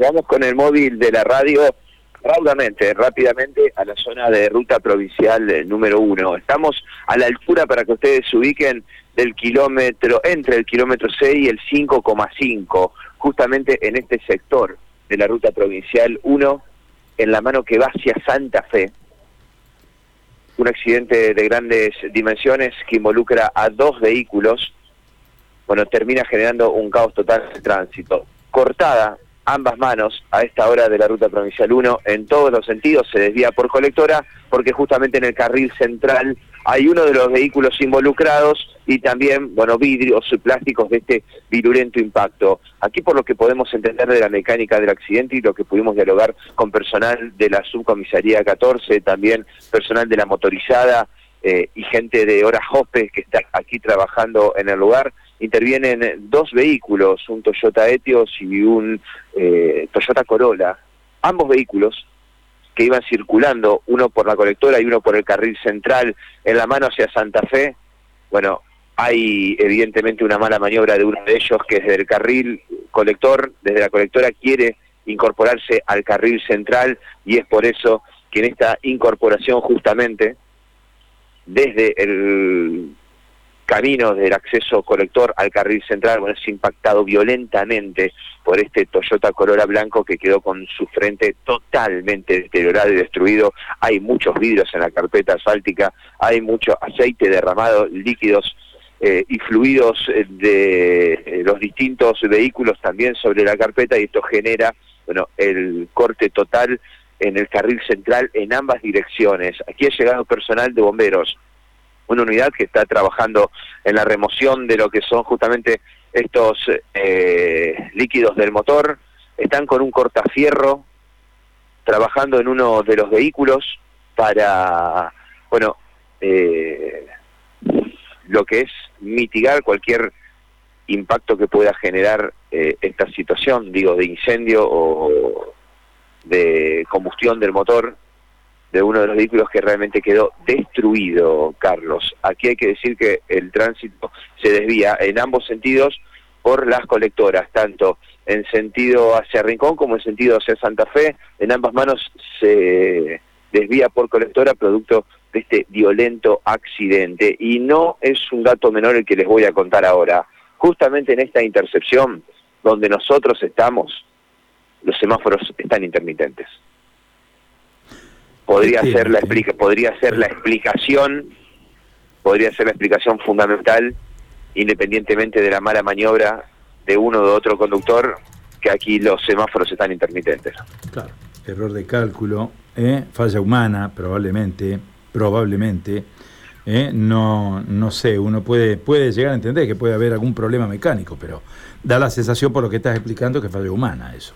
Vamos con el móvil de la radio raudamente, rápidamente a la zona de ruta provincial eh, número uno. Estamos a la altura para que ustedes se ubiquen del kilómetro, entre el kilómetro 6 y el 5,5, justamente en este sector de la ruta provincial 1, en la mano que va hacia Santa Fe. Un accidente de grandes dimensiones que involucra a dos vehículos, bueno, termina generando un caos total de tránsito. Cortada ambas manos a esta hora de la ruta provincial 1 en todos los sentidos, se desvía por colectora porque justamente en el carril central hay uno de los vehículos involucrados y también, bueno, vidrios y plásticos de este virulento impacto. Aquí por lo que podemos entender de la mecánica del accidente y lo que pudimos dialogar con personal de la subcomisaría 14, también personal de la motorizada eh, y gente de Horas Hospe que está aquí trabajando en el lugar, intervienen dos vehículos, un Toyota Etios y un eh, Toyota Corolla. Ambos vehículos que iban circulando, uno por la colectora y uno por el carril central, en la mano hacia Santa Fe, bueno, hay evidentemente una mala maniobra de uno de ellos que desde el carril colector, desde la colectora quiere incorporarse al carril central y es por eso que en esta incorporación justamente desde el camino del acceso colector al carril central, bueno, es impactado violentamente por este Toyota Corolla blanco que quedó con su frente totalmente deteriorado y destruido. Hay muchos vidrios en la carpeta asfáltica, hay mucho aceite derramado, líquidos eh, y fluidos eh, de eh, los distintos vehículos también sobre la carpeta y esto genera, bueno, el corte total en el carril central en ambas direcciones. Aquí ha llegado personal de bomberos una unidad que está trabajando en la remoción de lo que son justamente estos eh, líquidos del motor, están con un cortafierro trabajando en uno de los vehículos para, bueno, eh, lo que es mitigar cualquier impacto que pueda generar eh, esta situación, digo, de incendio o de combustión del motor de uno de los vehículos que realmente quedó destruido, Carlos. Aquí hay que decir que el tránsito se desvía en ambos sentidos por las colectoras, tanto en sentido hacia Rincón como en sentido hacia Santa Fe. En ambas manos se desvía por colectora producto de este violento accidente. Y no es un dato menor el que les voy a contar ahora. Justamente en esta intercepción donde nosotros estamos, los semáforos están intermitentes. Podría ser la explica podría ser la explicación podría ser la explicación fundamental independientemente de la mala maniobra de uno o de otro conductor que aquí los semáforos están intermitentes. Claro. Error de cálculo ¿eh? falla humana probablemente probablemente ¿eh? no no sé uno puede puede llegar a entender que puede haber algún problema mecánico pero da la sensación por lo que estás explicando que falla humana eso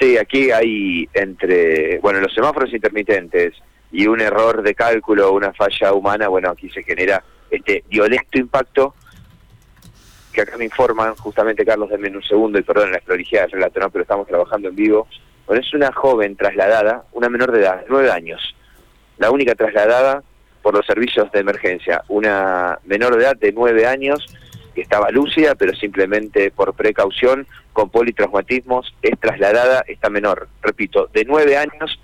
Sí, aquí hay entre, bueno, los semáforos intermitentes y un error de cálculo, una falla humana, bueno, aquí se genera este violento impacto que acá me informan, justamente Carlos, denme un segundo y perdón la prolijidad del relato, ¿no? pero estamos trabajando en vivo. Bueno, es una joven trasladada, una menor de edad, nueve años, la única trasladada por los servicios de emergencia, una menor de edad de nueve años estaba lúcida, pero simplemente por precaución, con politraumatismos, es trasladada esta menor, repito, de nueve años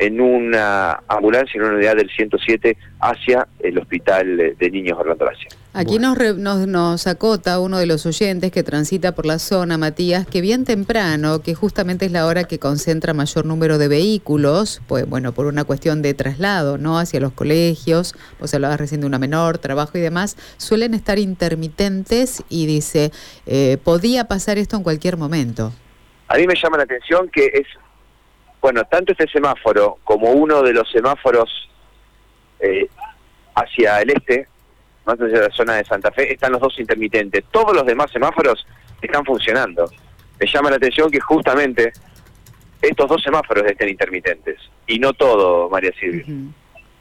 en una ambulancia, en una unidad del 107 hacia el hospital de niños Orlando Lacia. Aquí nos, nos, nos, acota uno de los oyentes que transita por la zona, Matías, que bien temprano, que justamente es la hora que concentra mayor número de vehículos, pues bueno, por una cuestión de traslado, ¿no? Hacia los colegios, pues hablabas recién de una menor, trabajo y demás, suelen estar intermitentes y dice, eh, podía pasar esto en cualquier momento. A mí me llama la atención que es bueno, tanto este semáforo como uno de los semáforos eh, hacia el este, más hacia la zona de Santa Fe, están los dos intermitentes. Todos los demás semáforos están funcionando. Me llama la atención que justamente estos dos semáforos estén intermitentes. Y no todo, María Silvia.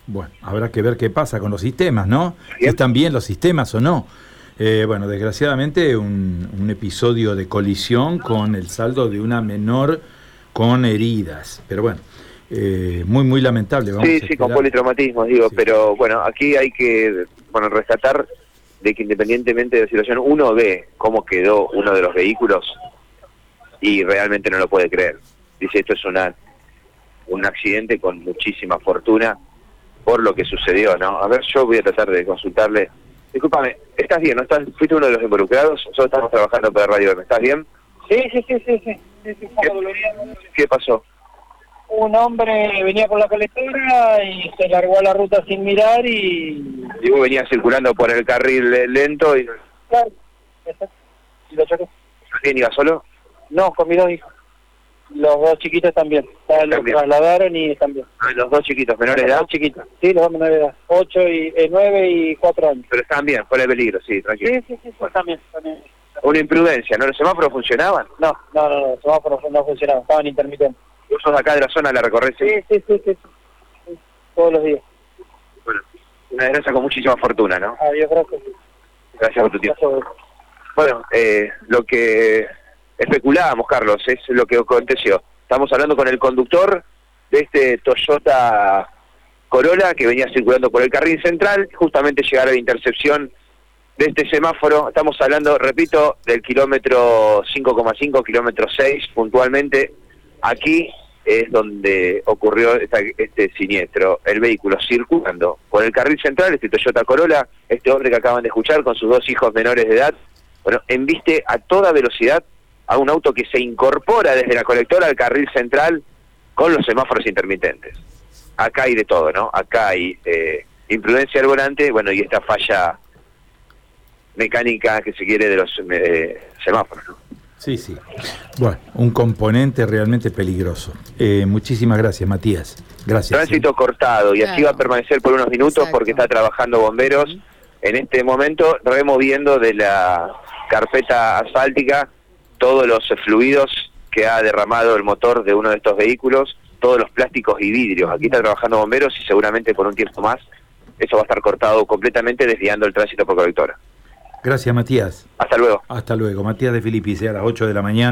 Bueno, habrá que ver qué pasa con los sistemas, ¿no? ¿Están bien los sistemas o no? Eh, bueno, desgraciadamente un, un episodio de colisión con el saldo de una menor con heridas. Pero bueno, eh, muy, muy lamentable. sí, sí, con politraumatismo, digo, pero bueno, aquí hay que bueno rescatar de que independientemente de la situación, uno ve cómo quedó uno de los vehículos y realmente no lo puede creer. dice esto es una un accidente con muchísima fortuna por lo que sucedió, ¿no? A ver, yo voy a tratar de consultarle. Discúlpame, ¿estás bien? ¿No estás, ¿Fuiste uno de los involucrados? Nosotros estamos trabajando para Radio M. ¿Estás bien? Sí, sí, sí, sí, sí. ¿Qué, ¿Qué pasó? Un hombre venía por la colectora y se largó a la ruta sin mirar y... Y vos venías circulando por el carril lento y... Claro. Y lo chocó. ¿Quién iba solo? No, con mis dos hijos. Los dos chiquitos también. Los También. trasladaron y también. Ah, Los dos chiquitos, menores de Los edad, dos chiquitos. Sí, los dos menores de edad. Ocho y... Eh, nueve y cuatro años. pero estaban bien, fuera de peligro, sí, tranquilo. Sí, sí, sí, sí, también, también. Una imprudencia, ¿no? ¿Los semáforos funcionaban? No, no, no, no, los semáforos no funcionaban, estaban intermitentes. Vos sos de acá de la zona, la recorrés, sí. Sí, sí, sí, sí. Todos los días. Bueno, una desgracia con muchísima fortuna, ¿no? Adiós, gracias. Gracias por tu tiempo. Bueno, eh, lo que especulábamos, Carlos, es lo que aconteció. Estamos hablando con el conductor de este Toyota Corolla que venía circulando por el carril central, justamente llegar a la intercepción de este semáforo. Estamos hablando, repito, del kilómetro 5,5, kilómetro 6, puntualmente. Aquí es donde ocurrió esta- este siniestro. El vehículo circulando por el carril central, este Toyota Corolla, este hombre que acaban de escuchar con sus dos hijos menores de edad, bueno, embiste a toda velocidad a un auto que se incorpora desde la colectora al carril central con los semáforos intermitentes. Acá hay de todo, ¿no? Acá hay eh, imprudencia al volante, bueno, y esta falla mecánica que se quiere de los eh, semáforos, ¿no? Sí, sí. Bueno, un componente realmente peligroso. Eh, muchísimas gracias, Matías. Gracias. Tránsito cortado y así va a permanecer por unos minutos Exacto. porque está trabajando bomberos en este momento removiendo de la carpeta asfáltica todos los fluidos que ha derramado el motor de uno de estos vehículos, todos los plásticos y vidrios. Aquí está trabajando bomberos y seguramente por un tiempo más eso va a estar cortado completamente desviando el tránsito por colectora. Gracias, Matías. Hasta luego. Hasta luego. Matías de Filippi, a las 8 de la mañana.